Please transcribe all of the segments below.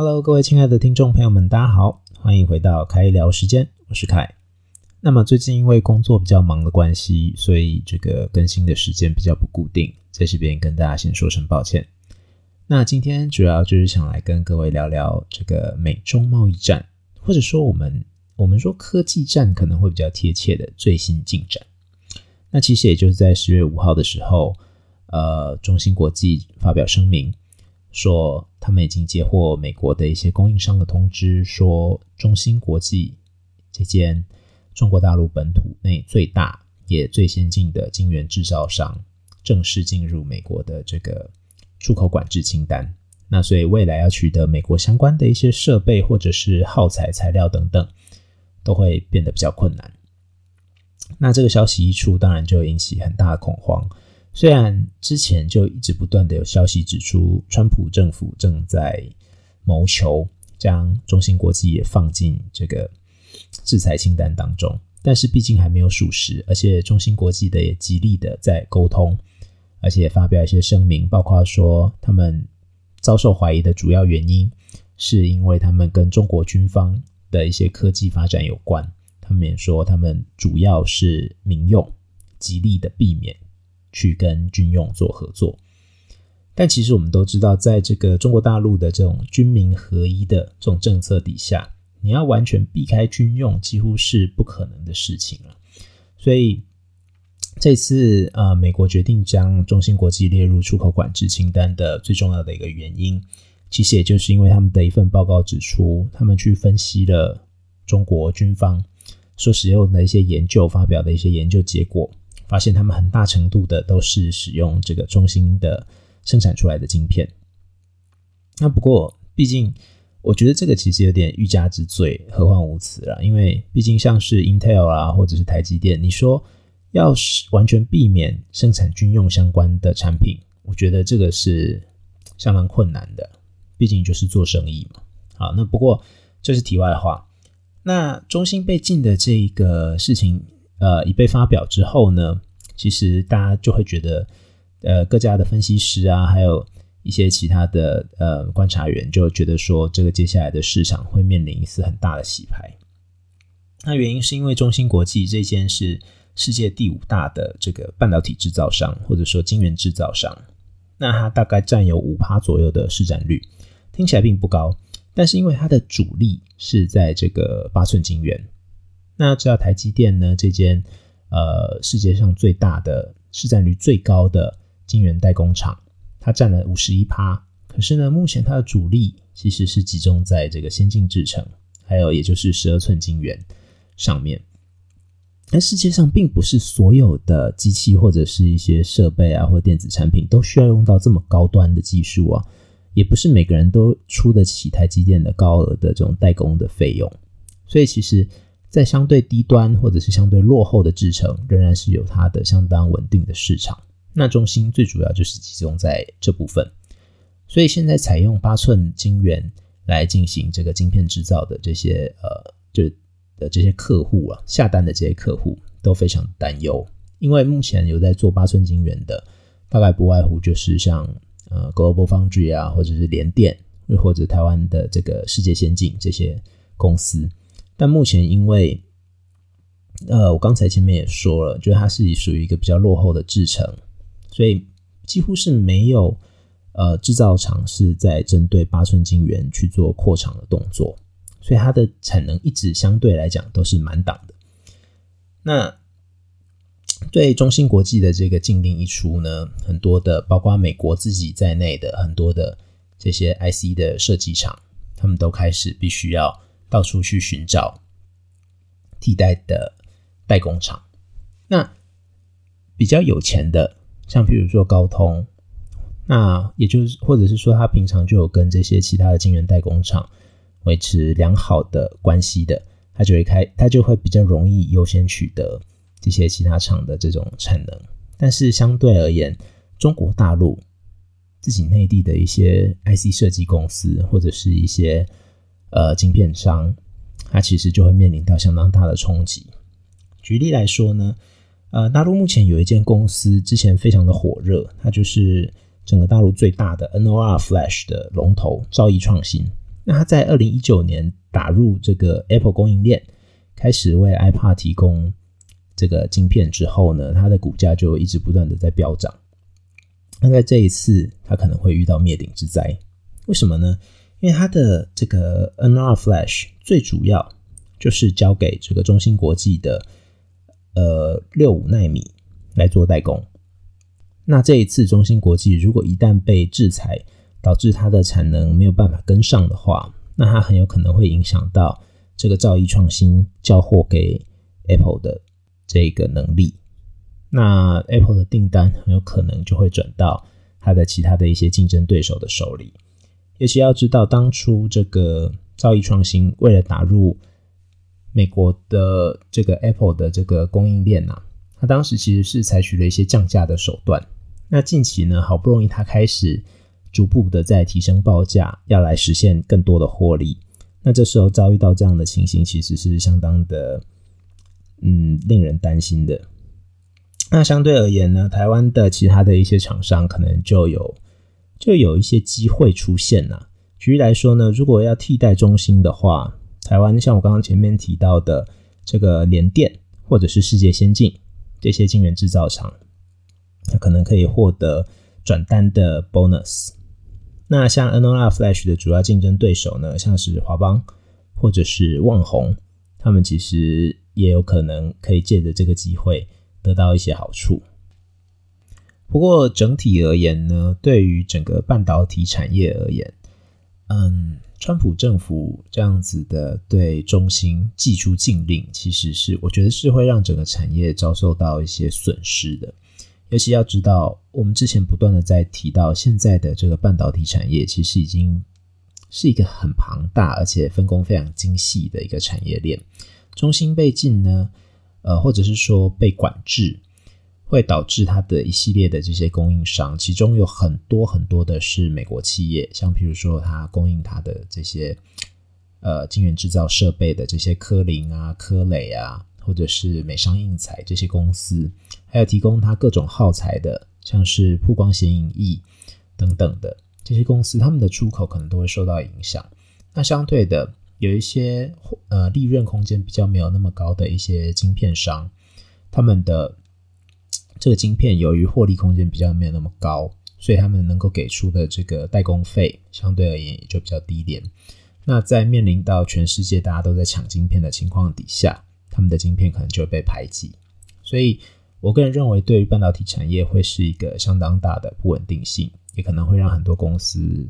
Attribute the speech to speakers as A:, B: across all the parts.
A: Hello，各位亲爱的听众朋友们，大家好，欢迎回到开聊时间，我是凯。那么最近因为工作比较忙的关系，所以这个更新的时间比较不固定，在这边跟大家先说声抱歉。那今天主要就是想来跟各位聊聊这个美中贸易战，或者说我们我们说科技战可能会比较贴切的最新进展。那其实也就是在十月五号的时候，呃，中芯国际发表声明。说他们已经接获美国的一些供应商的通知，说中芯国际这间中国大陆本土内最大也最先进的晶圆制造商，正式进入美国的这个出口管制清单。那所以未来要取得美国相关的一些设备或者是耗材材料等等，都会变得比较困难。那这个消息一出，当然就引起很大的恐慌。虽然之前就一直不断的有消息指出，川普政府正在谋求将中芯国际也放进这个制裁清单当中，但是毕竟还没有属实，而且中芯国际的也极力的在沟通，而且发表一些声明，包括说他们遭受怀疑的主要原因是因为他们跟中国军方的一些科技发展有关，他们也说他们主要是民用，极力的避免。去跟军用做合作，但其实我们都知道，在这个中国大陆的这种军民合一的这种政策底下，你要完全避开军用，几乎是不可能的事情了。所以这次呃，美国决定将中芯国际列入出口管制清单的最重要的一个原因，其实也就是因为他们的一份报告指出，他们去分析了中国军方所使用的一些研究发表的一些研究结果。发现他们很大程度的都是使用这个中芯的生产出来的晶片。那不过，毕竟我觉得这个其实有点欲加之罪，何患无辞了。因为毕竟像是 Intel 啊，或者是台积电，你说要是完全避免生产军用相关的产品，我觉得这个是相当困难的。毕竟就是做生意嘛。好，那不过这是题外话。那中芯被禁的这一个事情。呃，已被发表之后呢，其实大家就会觉得，呃，各家的分析师啊，还有一些其他的呃观察员就觉得说，这个接下来的市场会面临一次很大的洗牌。那原因是因为中芯国际这间是世界第五大的这个半导体制造商，或者说晶圆制造商，那它大概占有五趴左右的市占率，听起来并不高，但是因为它的主力是在这个八寸晶圆。那要知道台积电呢，这间呃世界上最大的市占率最高的晶圆代工厂，它占了五十一趴。可是呢，目前它的主力其实是集中在这个先进制程，还有也就是十二寸晶圆上面。但世界上并不是所有的机器或者是一些设备啊，或电子产品都需要用到这么高端的技术啊，也不是每个人都出得起台积电的高额的这种代工的费用，所以其实。在相对低端或者是相对落后的制程，仍然是有它的相当稳定的市场。那中心最主要就是集中在这部分，所以现在采用八寸晶圆来进行这个晶片制造的这些呃，就的这些客户啊，下单的这些客户都非常担忧，因为目前有在做八寸晶圆的，大概不外乎就是像呃 Global Foundry 啊，或者是联电，又或者台湾的这个世界先进这些公司。但目前因为，呃，我刚才前面也说了，就是它是属于一个比较落后的制程，所以几乎是没有呃制造厂是在针对八寸晶圆去做扩厂的动作，所以它的产能一直相对来讲都是满档的。那对中芯国际的这个禁令一出呢，很多的包括美国自己在内的很多的这些 IC 的设计厂，他们都开始必须要。到处去寻找替代的代工厂，那比较有钱的，像譬如说高通，那也就是或者是说他平常就有跟这些其他的晶圆代工厂维持良好的关系的，他就会开，他就会比较容易优先取得这些其他厂的这种产能。但是相对而言，中国大陆自己内地的一些 IC 设计公司或者是一些。呃，晶片商，它其实就会面临到相当大的冲击。举例来说呢，呃，大陆目前有一间公司之前非常的火热，它就是整个大陆最大的 NOR Flash 的龙头兆易创新。那它在二零一九年打入这个 Apple 供应链，开始为 iPad 提供这个晶片之后呢，它的股价就一直不断的在飙涨。那在这一次，它可能会遇到灭顶之灾。为什么呢？因为它的这个 NR Flash 最主要就是交给这个中芯国际的呃六五纳米来做代工。那这一次中芯国际如果一旦被制裁，导致它的产能没有办法跟上的话，那它很有可能会影响到这个造诣创新交货给 Apple 的这个能力。那 Apple 的订单很有可能就会转到它的其他的一些竞争对手的手里。尤其要知道，当初这个造诣创新为了打入美国的这个 Apple 的这个供应链呐，它当时其实是采取了一些降价的手段。那近期呢，好不容易它开始。逐步的在提升报价，要来实现更多的获利。那这时候遭遇到这样的情形，其实是相当的，嗯，令人担心的。那相对而言呢，台湾的其他的一些厂商可能就有就有一些机会出现了。举例来说呢，如果要替代中芯的话，台湾像我刚刚前面提到的这个联电或者是世界先进这些晶圆制造厂，它可能可以获得转单的 bonus。那像 n o r Flash 的主要竞争对手呢，像是华邦或者是旺宏，他们其实也有可能可以借着这个机会得到一些好处。不过整体而言呢，对于整个半导体产业而言，嗯，川普政府这样子的对中芯寄出禁令，其实是我觉得是会让整个产业遭受到一些损失的。尤其要知道，我们之前不断的在提到，现在的这个半导体产业其实已经是一个很庞大而且分工非常精细的一个产业链。中芯被禁呢，呃，或者是说被管制，会导致它的一系列的这些供应商，其中有很多很多的是美国企业，像比如说它供应它的这些呃晶圆制造设备的这些科林啊、科磊啊。或者是美商印彩这些公司，还有提供它各种耗材的，像是曝光显影液等等的这些公司，他们的出口可能都会受到影响。那相对的，有一些呃利润空间比较没有那么高的一些晶片商，他们的这个晶片由于获利空间比较没有那么高，所以他们能够给出的这个代工费相对而言也就比较低廉。那在面临到全世界大家都在抢晶片的情况底下，他们的晶片可能就会被排挤，所以我个人认为，对于半导体产业会是一个相当大的不稳定性，也可能会让很多公司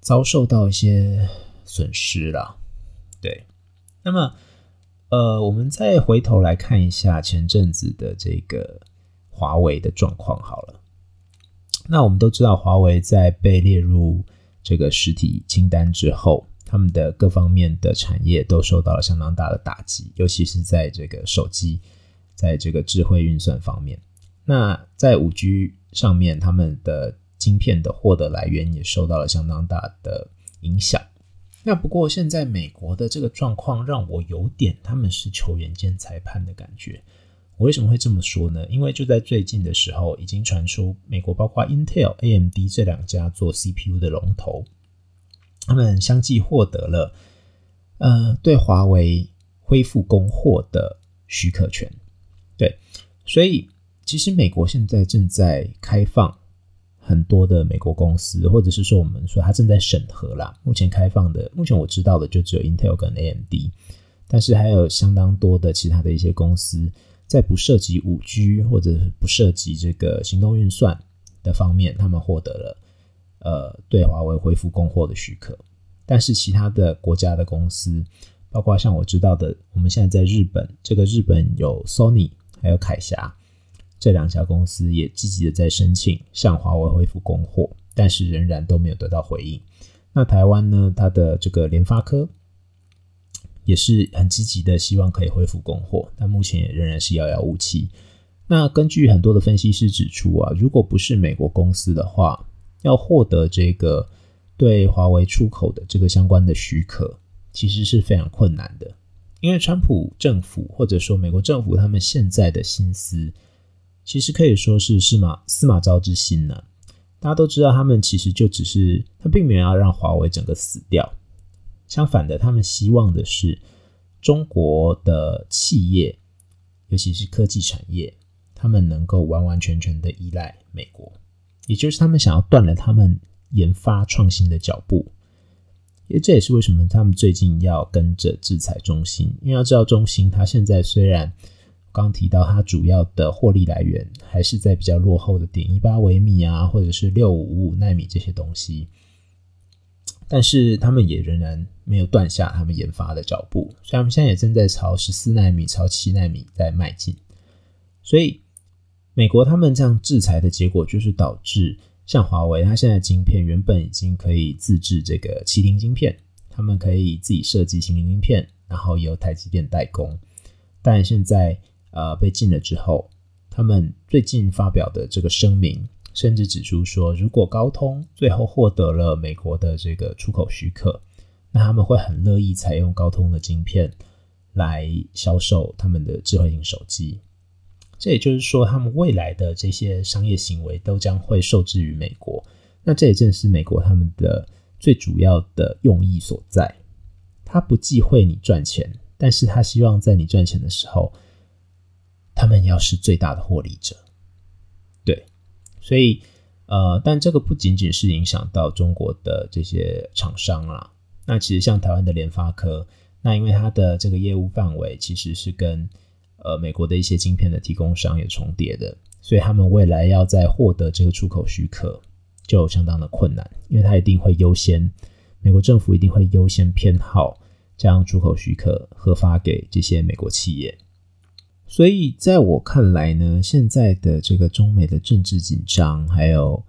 A: 遭受到一些损失啦。对，那么呃，我们再回头来看一下前阵子的这个华为的状况好了。那我们都知道，华为在被列入这个实体清单之后。他们的各方面的产业都受到了相当大的打击，尤其是在这个手机，在这个智慧运算方面。那在五 G 上面，他们的晶片的获得来源也受到了相当大的影响。那不过现在美国的这个状况让我有点他们是球员兼裁判的感觉。我为什么会这么说呢？因为就在最近的时候，已经传出美国包括 Intel、AMD 这两家做 CPU 的龙头。他们相继获得了，呃，对华为恢复供货的许可权。对，所以其实美国现在正在开放很多的美国公司，或者是说我们说它正在审核啦。目前开放的，目前我知道的就只有 Intel 跟 AMD，但是还有相当多的其他的一些公司，在不涉及五 G 或者是不涉及这个行动运算的方面，他们获得了。呃，对华为恢复供货的许可，但是其他的国家的公司，包括像我知道的，我们现在在日本，这个日本有 Sony 还有凯霞这两家公司也积极的在申请向华为恢复供货，但是仍然都没有得到回应。那台湾呢，它的这个联发科也是很积极的，希望可以恢复供货，但目前也仍然是遥遥无期。那根据很多的分析师指出啊，如果不是美国公司的话，要获得这个对华为出口的这个相关的许可，其实是非常困难的。因为川普政府或者说美国政府，他们现在的心思，其实可以说是司马司马昭之心呢。大家都知道，他们其实就只是他并没有要让华为整个死掉，相反的，他们希望的是中国的企业，尤其是科技产业，他们能够完完全全的依赖美国，也就是他们想要断了他们研发创新的脚步。因为这也是为什么他们最近要跟着制裁中芯，因为要知道中芯它现在虽然刚提到它主要的获利来源还是在比较落后的点一八微米啊，或者是六五五五纳米这些东西，但是他们也仍然没有断下他们研发的脚步，所以他们现在也正在朝十四纳米、朝七纳米在迈进。所以美国他们这样制裁的结果，就是导致。像华为，它现在晶片原本已经可以自制这个麒麟晶片，他们可以自己设计麒麟晶片，然后由台积电代工。但现在呃被禁了之后，他们最近发表的这个声明，甚至指出说，如果高通最后获得了美国的这个出口许可，那他们会很乐意采用高通的晶片来销售他们的智慧型手机。这也就是说，他们未来的这些商业行为都将会受制于美国。那这也正是美国他们的最主要的用意所在。他不忌讳你赚钱，但是他希望在你赚钱的时候，他们要是最大的获利者。对，所以呃，但这个不仅仅是影响到中国的这些厂商啦。那其实像台湾的联发科，那因为它的这个业务范围其实是跟呃，美国的一些晶片的提供商也重叠的，所以他们未来要在获得这个出口许可就相当的困难，因为他一定会优先，美国政府一定会优先偏好将出口许可核发给这些美国企业。所以在我看来呢，现在的这个中美的政治紧张，还有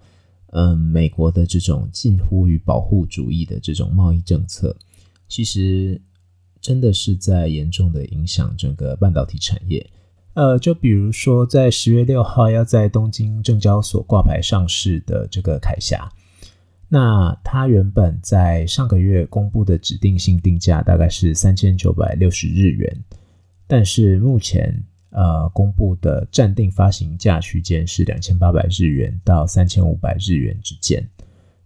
A: 嗯美国的这种近乎于保护主义的这种贸易政策，其实。真的是在严重的影响整个半导体产业。呃，就比如说，在十月六号要在东京证交所挂牌上市的这个凯霞，那它原本在上个月公布的指定性定价大概是三千九百六十日元，但是目前呃公布的暂定发行价区间是两千八百日元到三千五百日元之间，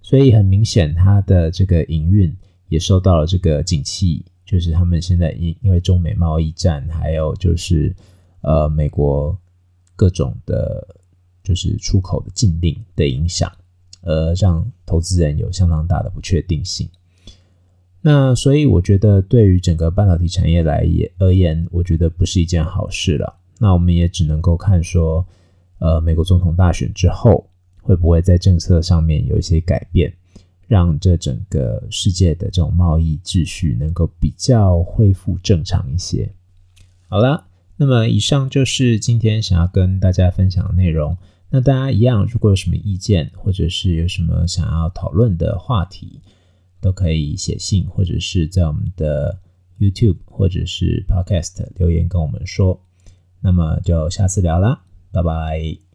A: 所以很明显，它的这个营运也受到了这个景气。就是他们现在因因为中美贸易战，还有就是呃美国各种的，就是出口的禁令的影响，呃，让投资人有相当大的不确定性。那所以我觉得对于整个半导体产业来也而言，我觉得不是一件好事了。那我们也只能够看说，呃，美国总统大选之后会不会在政策上面有一些改变。让这整个世界的这种贸易秩序能够比较恢复正常一些。好了，那么以上就是今天想要跟大家分享的内容。那大家一样，如果有什么意见，或者是有什么想要讨论的话题，都可以写信，或者是在我们的 YouTube 或者是 Podcast 留言跟我们说。那么就下次聊啦，拜拜。